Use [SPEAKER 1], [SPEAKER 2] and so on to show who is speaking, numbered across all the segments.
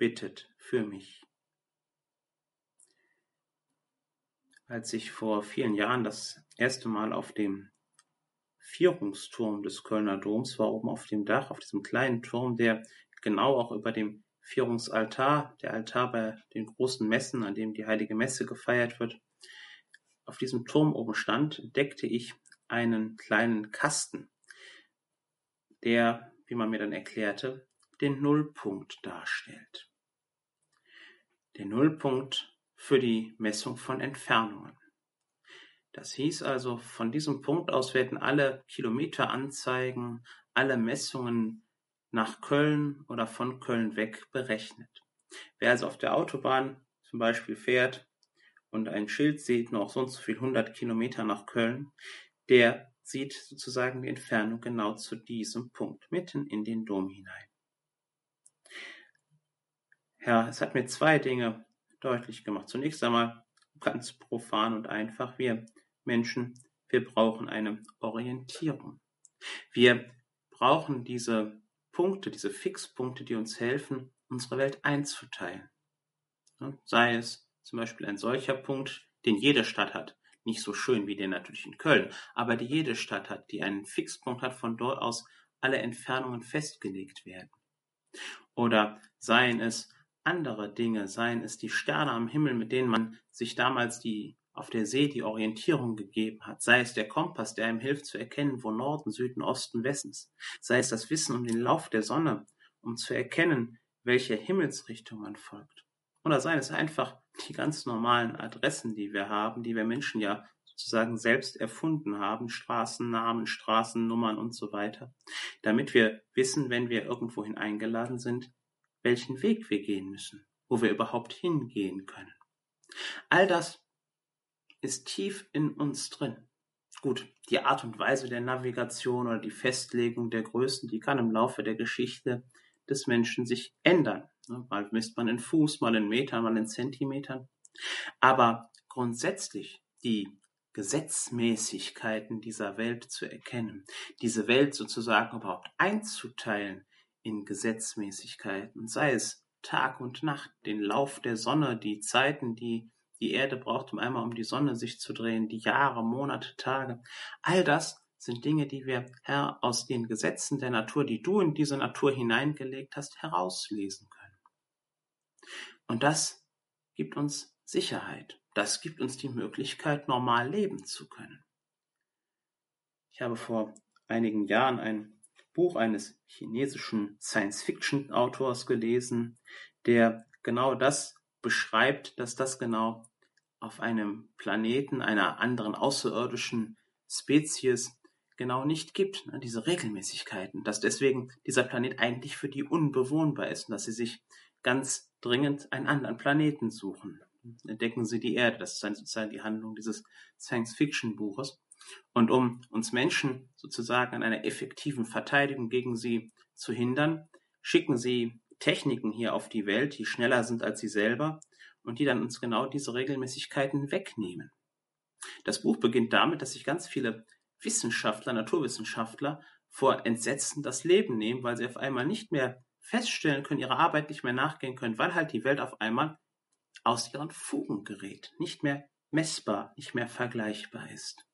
[SPEAKER 1] bittet für mich. Als ich vor vielen Jahren das erste Mal auf dem Vierungsturm des Kölner Doms war, oben auf dem Dach, auf diesem kleinen Turm, der genau auch über dem Vierungsaltar, der Altar bei den großen Messen, an dem die heilige Messe gefeiert wird, auf diesem Turm oben stand, entdeckte ich einen kleinen Kasten, der, wie man mir dann erklärte, den Nullpunkt darstellt. Der Nullpunkt für die Messung von Entfernungen. Das hieß also, von diesem Punkt aus werden alle Kilometeranzeigen, alle Messungen nach Köln oder von Köln weg berechnet. Wer also auf der Autobahn zum Beispiel fährt und ein Schild sieht, noch so und so viel 100 Kilometer nach Köln, der sieht sozusagen die Entfernung genau zu diesem Punkt, mitten in den Dom hinein. Ja, es hat mir zwei Dinge deutlich gemacht. Zunächst einmal ganz profan und einfach, wir Menschen, wir brauchen eine Orientierung. Wir brauchen diese Punkte, diese Fixpunkte, die uns helfen, unsere Welt einzuteilen. Sei es zum Beispiel ein solcher Punkt, den jede Stadt hat. Nicht so schön wie den natürlich in Köln, aber die jede Stadt hat, die einen Fixpunkt hat, von dort aus alle Entfernungen festgelegt werden. Oder seien es andere Dinge, seien es die Sterne am Himmel, mit denen man sich damals die auf der See die Orientierung gegeben hat, sei es der Kompass, der einem hilft zu erkennen, wo Norden, Süden, Osten, Westen ist, sei es das Wissen um den Lauf der Sonne, um zu erkennen, welche Himmelsrichtung man folgt. Oder seien es einfach die ganz normalen Adressen, die wir haben, die wir Menschen ja sozusagen selbst erfunden haben, Straßennamen, Straßennummern und so weiter, damit wir wissen, wenn wir irgendwohin eingeladen sind, welchen Weg wir gehen müssen, wo wir überhaupt hingehen können. All das ist tief in uns drin. Gut, die Art und Weise der Navigation oder die Festlegung der Größen, die kann im Laufe der Geschichte des Menschen sich ändern. Ne, mal misst man in Fuß, mal in Metern, mal in Zentimetern. Aber grundsätzlich die Gesetzmäßigkeiten dieser Welt zu erkennen, diese Welt sozusagen überhaupt einzuteilen in Gesetzmäßigkeiten, sei es Tag und Nacht, den Lauf der Sonne, die Zeiten, die die Erde braucht, um einmal um die Sonne sich zu drehen, die Jahre, Monate, Tage. All das sind Dinge, die wir, Herr, aus den Gesetzen der Natur, die du in diese Natur hineingelegt hast, herauslesen können. Und das gibt uns Sicherheit. Das gibt uns die Möglichkeit, normal leben zu können. Ich habe vor einigen Jahren ein Buch eines chinesischen Science-Fiction-Autors gelesen, der genau das beschreibt, dass das genau auf einem Planeten einer anderen außerirdischen Spezies genau nicht gibt, ne, diese Regelmäßigkeiten, dass deswegen dieser Planet eigentlich für die unbewohnbar ist und dass sie sich ganz dringend einen anderen Planeten suchen. Entdecken sie die Erde, das ist dann sozusagen die Handlung dieses Science-Fiction-Buches. Und um uns Menschen sozusagen an einer effektiven Verteidigung gegen sie zu hindern, schicken sie Techniken hier auf die Welt, die schneller sind als sie selber und die dann uns genau diese Regelmäßigkeiten wegnehmen. Das Buch beginnt damit, dass sich ganz viele Wissenschaftler, Naturwissenschaftler vor Entsetzen das Leben nehmen, weil sie auf einmal nicht mehr feststellen können, ihrer Arbeit nicht mehr nachgehen können, weil halt die Welt auf einmal aus ihren Fugen gerät, nicht mehr messbar, nicht mehr vergleichbar ist.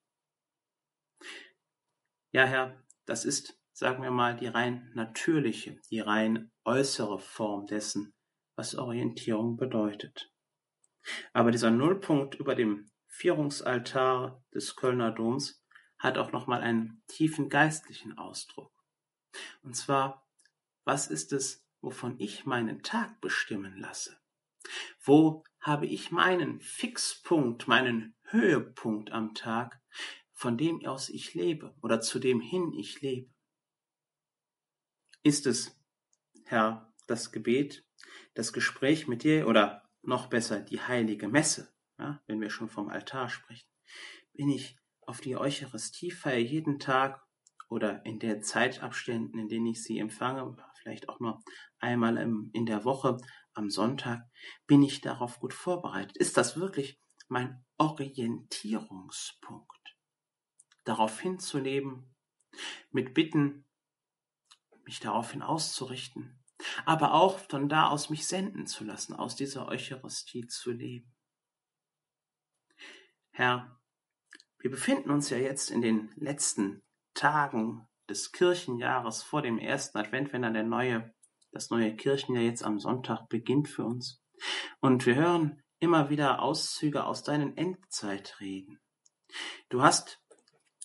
[SPEAKER 1] Ja, Herr, das ist, sagen wir mal, die rein natürliche, die rein äußere Form dessen, was Orientierung bedeutet. Aber dieser Nullpunkt über dem Vierungsaltar des Kölner Doms hat auch nochmal einen tiefen geistlichen Ausdruck. Und zwar, was ist es, wovon ich meinen Tag bestimmen lasse? Wo habe ich meinen Fixpunkt, meinen Höhepunkt am Tag, von dem aus ich lebe oder zu dem hin ich lebe? Ist es, Herr, das Gebet, das Gespräch mit dir oder noch besser die heilige Messe, ja, wenn wir schon vom Altar sprechen, bin ich auf die Eucharistiefeier jeden Tag oder in der Zeitabständen, in denen ich sie empfange, vielleicht auch nur einmal in der Woche am Sonntag, bin ich darauf gut vorbereitet? Ist das wirklich mein Orientierungspunkt? Darauf hinzuleben, mit Bitten, mich daraufhin auszurichten, aber auch von da aus mich senden zu lassen, aus dieser Eucharistie zu leben. Herr, wir befinden uns ja jetzt in den letzten Tagen des Kirchenjahres vor dem ersten Advent, wenn dann der neue, das neue Kirchenjahr jetzt am Sonntag beginnt für uns. Und wir hören immer wieder Auszüge aus deinen Endzeitreden. Du hast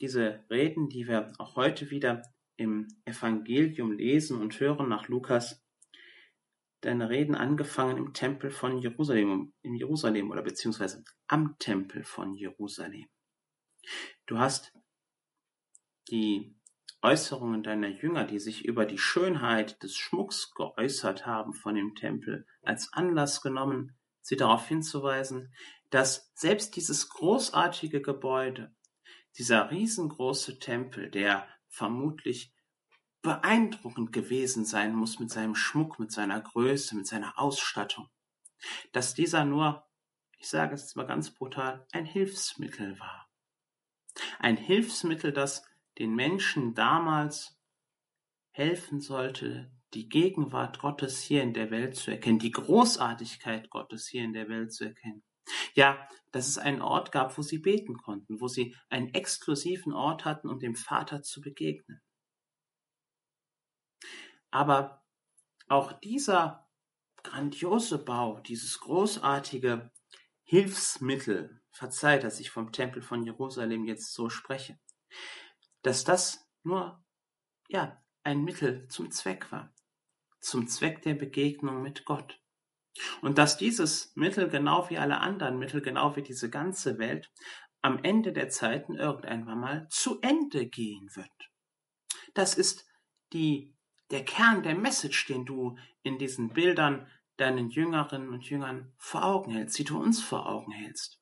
[SPEAKER 1] diese Reden, die wir auch heute wieder im Evangelium lesen und hören nach Lukas, deine Reden angefangen im Tempel von Jerusalem, in Jerusalem oder beziehungsweise am Tempel von Jerusalem. Du hast die Äußerungen deiner Jünger, die sich über die Schönheit des Schmucks geäußert haben von dem Tempel, als Anlass genommen, sie darauf hinzuweisen, dass selbst dieses großartige Gebäude, dieser riesengroße Tempel, der vermutlich beeindruckend gewesen sein muss mit seinem Schmuck, mit seiner Größe, mit seiner Ausstattung, dass dieser nur, ich sage es jetzt mal ganz brutal, ein Hilfsmittel war. Ein Hilfsmittel, das den Menschen damals helfen sollte, die Gegenwart Gottes hier in der Welt zu erkennen, die Großartigkeit Gottes hier in der Welt zu erkennen. Ja, dass es einen Ort gab, wo sie beten konnten, wo sie einen exklusiven Ort hatten, um dem Vater zu begegnen. Aber auch dieser grandiose Bau, dieses großartige Hilfsmittel, verzeiht, dass ich vom Tempel von Jerusalem jetzt so spreche, dass das nur, ja, ein Mittel zum Zweck war, zum Zweck der Begegnung mit Gott. Und dass dieses Mittel, genau wie alle anderen Mittel, genau wie diese ganze Welt, am Ende der Zeiten irgendwann mal zu Ende gehen wird. Das ist die, der Kern der Message, den du in diesen Bildern deinen Jüngerinnen und Jüngern vor Augen hältst, die du uns vor Augen hältst.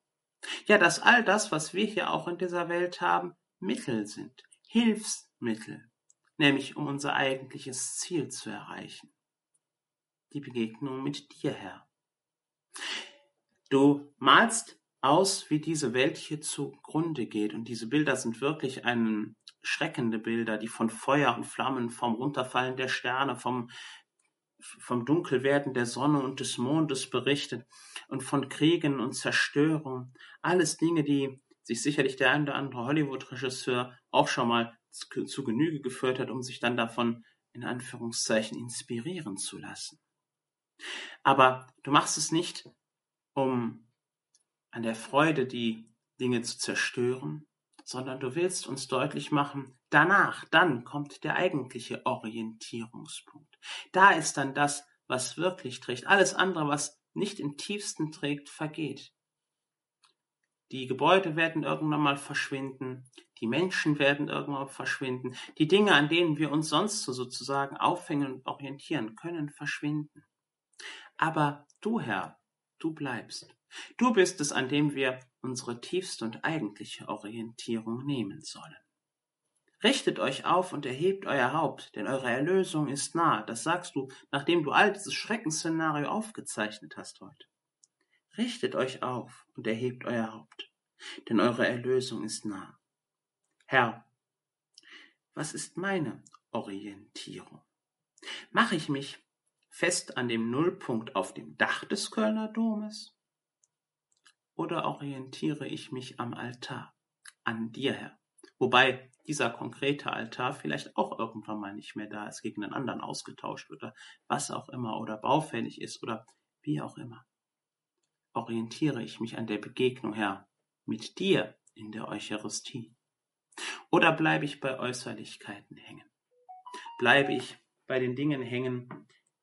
[SPEAKER 1] Ja, dass all das, was wir hier auch in dieser Welt haben, Mittel sind, Hilfsmittel, nämlich um unser eigentliches Ziel zu erreichen. Die Begegnung mit dir, Herr. Du malst aus, wie diese Welt hier zugrunde geht. Und diese Bilder sind wirklich einen schreckende Bilder, die von Feuer und Flammen, vom Runterfallen der Sterne, vom, vom Dunkelwerden der Sonne und des Mondes berichtet und von Kriegen und Zerstörung. Alles Dinge, die sich sicherlich der ein oder andere Hollywood-Regisseur auch schon mal zu, zu Genüge geführt hat, um sich dann davon in Anführungszeichen inspirieren zu lassen. Aber du machst es nicht, um an der Freude die Dinge zu zerstören, sondern du willst uns deutlich machen, danach, dann kommt der eigentliche Orientierungspunkt. Da ist dann das, was wirklich trägt. Alles andere, was nicht im tiefsten trägt, vergeht. Die Gebäude werden irgendwann mal verschwinden, die Menschen werden irgendwann verschwinden, die Dinge, an denen wir uns sonst so sozusagen aufhängen und orientieren können, verschwinden. Aber du, Herr, du bleibst. Du bist es, an dem wir unsere tiefste und eigentliche Orientierung nehmen sollen. Richtet euch auf und erhebt euer Haupt, denn eure Erlösung ist nah. Das sagst du, nachdem du all dieses Schreckensszenario aufgezeichnet hast heute. Richtet euch auf und erhebt euer Haupt, denn eure Erlösung ist nah. Herr, was ist meine Orientierung? Mache ich mich fest an dem Nullpunkt auf dem Dach des Kölner Domes? Oder orientiere ich mich am Altar, an dir, Herr? Wobei dieser konkrete Altar vielleicht auch irgendwann mal nicht mehr da ist, gegen einen anderen ausgetauscht oder was auch immer oder baufällig ist oder wie auch immer orientiere ich mich an der Begegnung, Herr, mit dir in der Eucharistie? Oder bleibe ich bei Äußerlichkeiten hängen? Bleibe ich bei den Dingen hängen,